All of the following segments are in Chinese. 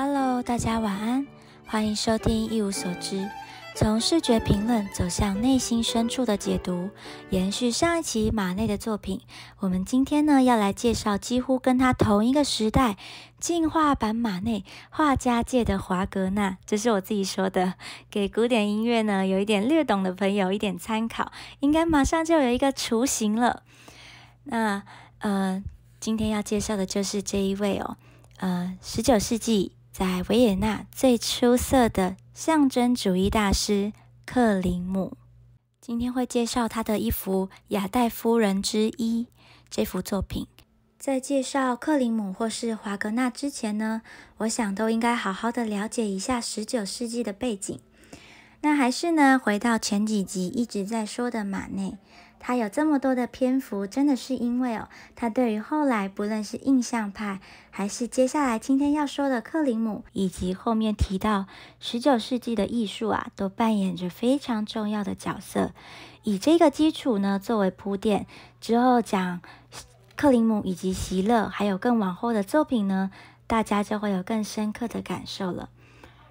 Hello，大家晚安，欢迎收听一无所知，从视觉评论走向内心深处的解读。延续上一期马内的作品，我们今天呢要来介绍几乎跟他同一个时代进化版马内画家界的华格纳。这是我自己说的，给古典音乐呢有一点略懂的朋友一点参考，应该马上就有一个雏形了。那呃，今天要介绍的就是这一位哦，呃，十九世纪。在维也纳最出色的象征主义大师克林姆，今天会介绍他的一幅《雅代夫人之一》这幅作品。在介绍克林姆或是华格纳之前呢，我想都应该好好的了解一下十九世纪的背景。那还是呢，回到前几集一直在说的马内。他有这么多的篇幅，真的是因为哦，他对于后来不论是印象派，还是接下来今天要说的克林姆，以及后面提到十九世纪的艺术啊，都扮演着非常重要的角色。以这个基础呢作为铺垫，之后讲克林姆以及席勒，还有更往后的作品呢，大家就会有更深刻的感受了。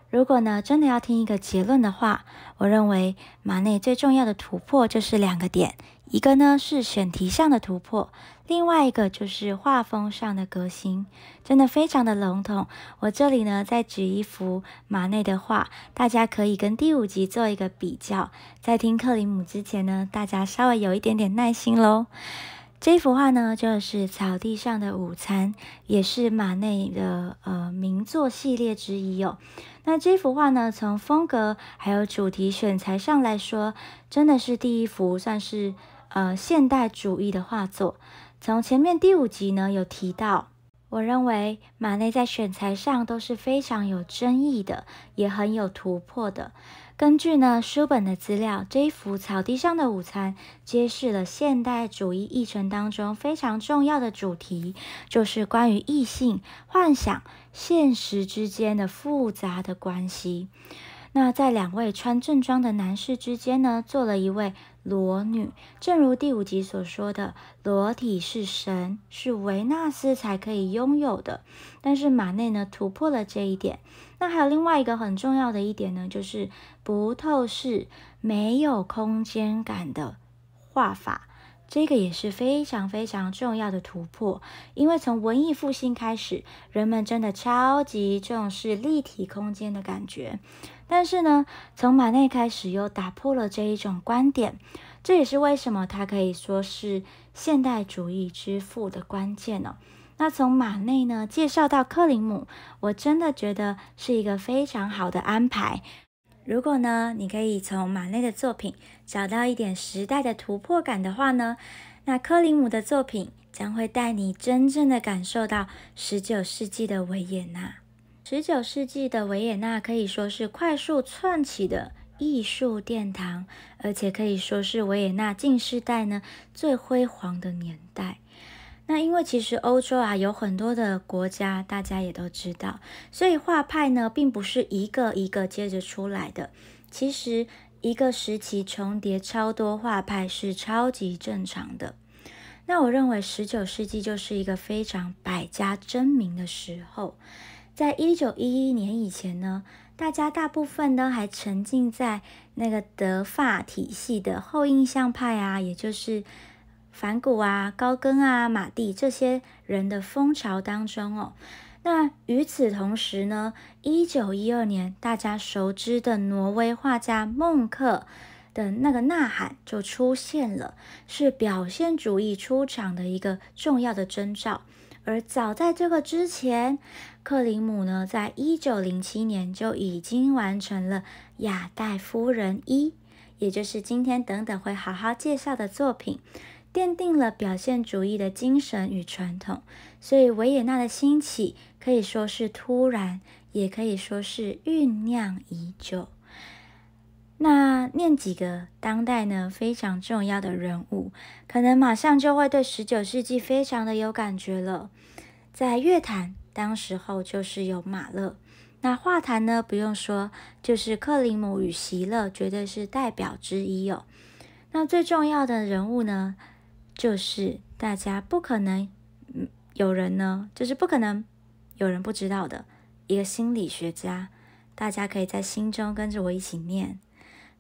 如果呢，真的要听一个结论的话，我认为马内最重要的突破就是两个点，一个呢是选题上的突破，另外一个就是画风上的革新，真的非常的笼统。我这里呢再举一幅马内的画，大家可以跟第五集做一个比较。在听克里姆之前呢，大家稍微有一点点耐心喽。这幅画呢，就是《草地上的午餐》，也是马内的呃名作系列之一哦。那这幅画呢，从风格还有主题选材上来说，真的是第一幅算是呃现代主义的画作。从前面第五集呢有提到。我认为马内在选材上都是非常有争议的，也很有突破的。根据呢书本的资料，这一幅草地上的午餐揭示了现代主义议程当中非常重要的主题，就是关于异性、幻想、现实之间的复杂的关系。那在两位穿正装的男士之间呢，做了一位。裸女，正如第五集所说的，裸体是神，是维纳斯才可以拥有的。但是马内呢，突破了这一点。那还有另外一个很重要的一点呢，就是不透视、没有空间感的画法。这个也是非常非常重要的突破，因为从文艺复兴开始，人们真的超级重视立体空间的感觉。但是呢，从马内开始又打破了这一种观点，这也是为什么他可以说是现代主义之父的关键呢？那从马内呢介绍到克林姆，我真的觉得是一个非常好的安排。如果呢，你可以从马内的作品找到一点时代的突破感的话呢，那克林姆的作品将会带你真正的感受到十九世纪的维也纳。十九世纪的维也纳可以说是快速窜起的艺术殿堂，而且可以说是维也纳近世代呢最辉煌的年代。那因为其实欧洲啊有很多的国家，大家也都知道，所以画派呢并不是一个一个接着出来的。其实一个时期重叠超多画派是超级正常的。那我认为十九世纪就是一个非常百家争鸣的时候。在一九一一年以前呢，大家大部分呢还沉浸在那个德法体系的后印象派啊，也就是。梵谷啊、高更啊、马蒂这些人的风潮当中哦，那与此同时呢，一九一二年大家熟知的挪威画家孟克的那个呐喊就出现了，是表现主义出场的一个重要的征兆。而早在这个之前，克林姆呢，在一九零七年就已经完成了《雅黛夫人一》，也就是今天等等会好好介绍的作品。奠定了表现主义的精神与传统，所以维也纳的兴起可以说是突然，也可以说是酝酿已久。那念几个当代呢非常重要的人物，可能马上就会对十九世纪非常的有感觉了。在乐坛，当时候就是有马勒；那画坛呢，不用说，就是克林姆与席勒，绝对是代表之一哦。那最重要的人物呢？就是大家不可能，嗯，有人呢，就是不可能有人不知道的一个心理学家。大家可以在心中跟着我一起念：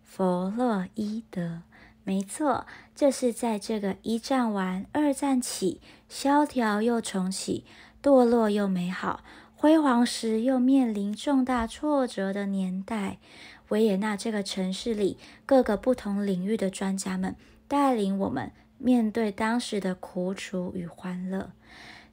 弗洛伊德。没错，这是在这个一战完、二战起，萧条又重启，堕落又美好，辉煌时又面临重大挫折的年代，维也纳这个城市里各个不同领域的专家们带领我们面对当时的苦楚与欢乐。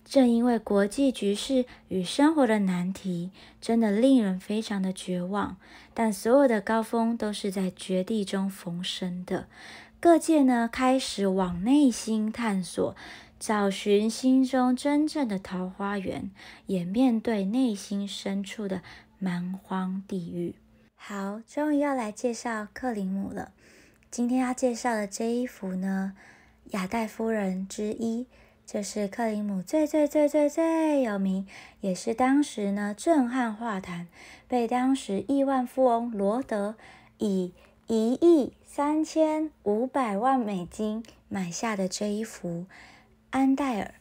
正因为国际局势与生活的难题，真的令人非常的绝望。但所有的高峰都是在绝地中逢生的。各界呢开始往内心探索，找寻心中真正的桃花源，也面对内心深处的蛮荒地狱。好，终于要来介绍克林姆了。今天要介绍的这一幅呢，《雅黛夫人之一》，这是克林姆最最最最最有名，也是当时呢震撼画坛，被当时亿万富翁罗德以一亿。三千五百万美金买下的这一幅安戴尔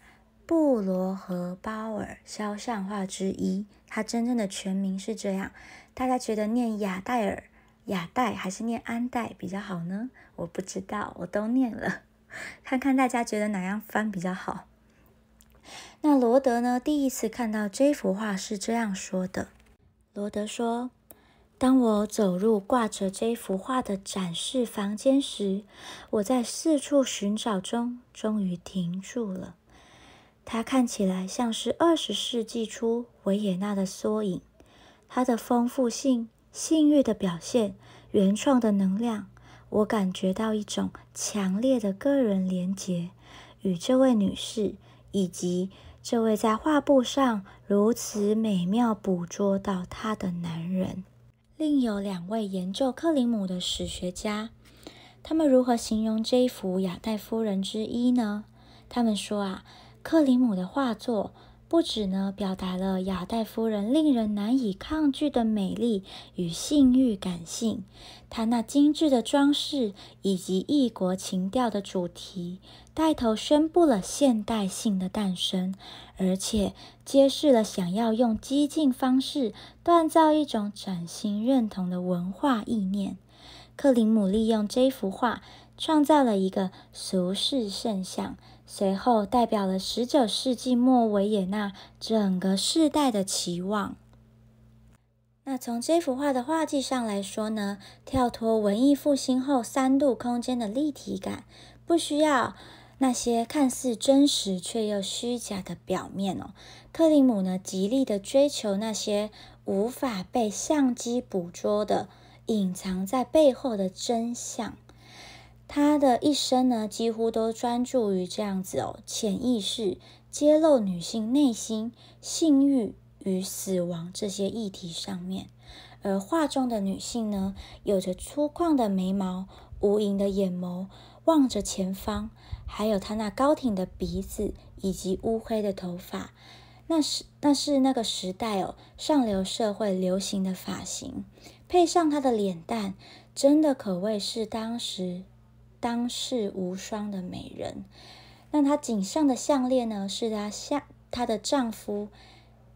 布罗和鲍尔肖像画之一，它真正的全名是这样。大家觉得念雅戴尔、雅戴还是念安戴比较好呢？我不知道，我都念了，看看大家觉得哪样翻比较好。那罗德呢？第一次看到这幅画是这样说的：罗德说。当我走入挂着这幅画的展示房间时，我在四处寻找中终于停住了。它看起来像是二十世纪初维也纳的缩影。它的丰富性、性欲的表现、原创的能量，我感觉到一种强烈的个人连结，与这位女士以及这位在画布上如此美妙捕捉到她的男人。另有两位研究克林姆的史学家，他们如何形容这一幅雅黛夫人之一呢？他们说啊，克林姆的画作不止呢表达了雅黛夫人令人难以抗拒的美丽与性欲感性，她那精致的装饰以及异国情调的主题。带头宣布了现代性的诞生，而且揭示了想要用激进方式锻造一种崭新认同的文化意念。克林姆利用这幅画创造了一个俗世圣像，随后代表了十九世纪末维也纳整个世代的期望。那从这幅画的画技上来说呢，跳脱文艺复兴后三度空间的立体感，不需要。那些看似真实却又虚假的表面哦，克林姆呢极力的追求那些无法被相机捕捉的、隐藏在背后的真相。他的一生呢几乎都专注于这样子哦，潜意识揭露女性内心性欲与死亡这些议题上面。而画中的女性呢，有着粗犷的眉毛、无垠的眼眸。望着前方，还有她那高挺的鼻子以及乌黑的头发，那是那是那个时代哦上流社会流行的发型，配上他的脸蛋，真的可谓是当时当世无双的美人。那她颈上的项链呢，是她下她的丈夫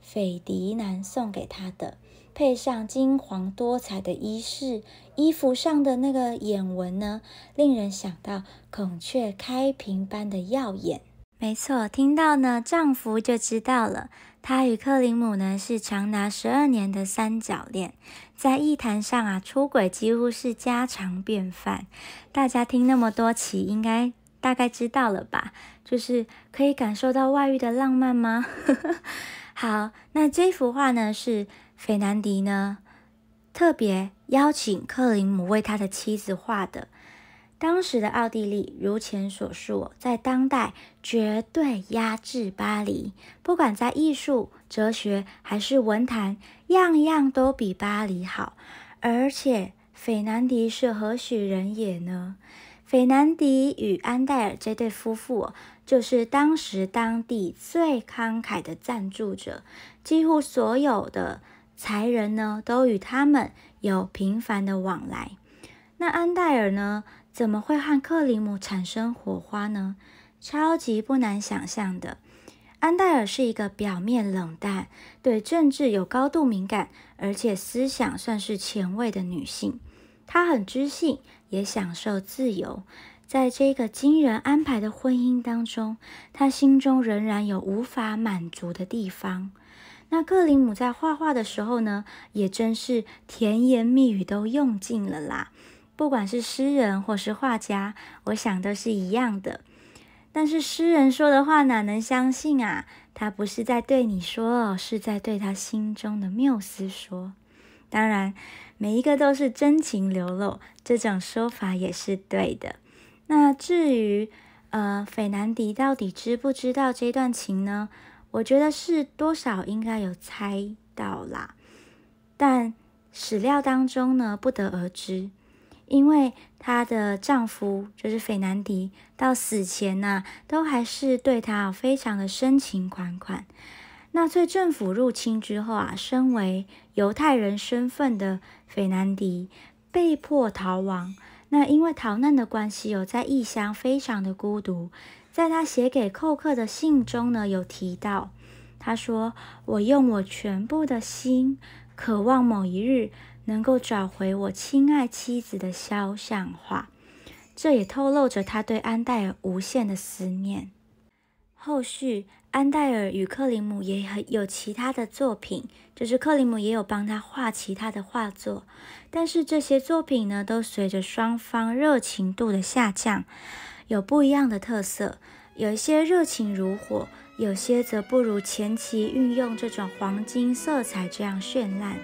斐迪南送给她的。配上金黄多彩的衣饰，衣服上的那个眼纹呢，令人想到孔雀开屏般的耀眼。没错，听到呢，丈夫就知道了。他与克林姆呢是长达十二年的三角恋，在艺坛上啊，出轨几乎是家常便饭。大家听那么多期，应该大概知道了吧？就是可以感受到外遇的浪漫吗？好，那这幅画呢是。费南迪呢，特别邀请克林姆为他的妻子画的。当时的奥地利，如前所述，在当代绝对压制巴黎，不管在艺术、哲学还是文坛，样样都比巴黎好。而且，斐南迪是何许人也呢？斐南迪与安戴尔这对夫妇，就是当时当地最慷慨的赞助者，几乎所有的。才人呢，都与他们有频繁的往来。那安戴尔呢，怎么会和克林姆产生火花呢？超级不难想象的。安黛尔是一个表面冷淡、对政治有高度敏感，而且思想算是前卫的女性。她很知性，也享受自由。在这个惊人安排的婚姻当中，她心中仍然有无法满足的地方。那克林姆在画画的时候呢，也真是甜言蜜语都用尽了啦。不管是诗人或是画家，我想都是一样的。但是诗人说的话哪能相信啊？他不是在对你说，是在对他心中的缪斯说。当然，每一个都是真情流露，这种说法也是对的。那至于呃，斐南迪到底知不知道这段情呢？我觉得是多少应该有猜到啦，但史料当中呢，不得而知。因为她的丈夫就是斐南迪，到死前呢，都还是对她非常的深情款款。纳粹政府入侵之后啊，身为犹太人身份的斐南迪被迫逃亡。那因为逃难的关系，有在异乡非常的孤独。在他写给寇克的信中呢，有提到，他说：“我用我全部的心，渴望某一日。”能够找回我亲爱妻子的肖像画，这也透露着他对安戴尔无限的思念。后续，安戴尔与克林姆也很有其他的作品，就是克林姆也有帮他画其他的画作，但是这些作品呢，都随着双方热情度的下降，有不一样的特色。有一些热情如火，有些则不如前期运用这种黄金色彩这样绚烂。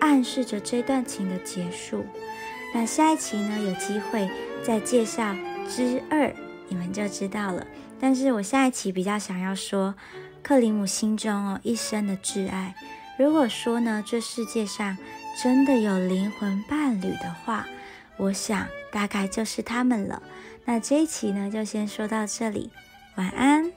暗示着这段情的结束。那下一期呢？有机会再介绍之二，你们就知道了。但是我下一期比较想要说克里姆心中哦一生的挚爱。如果说呢，这世界上真的有灵魂伴侣的话，我想大概就是他们了。那这一期呢，就先说到这里，晚安。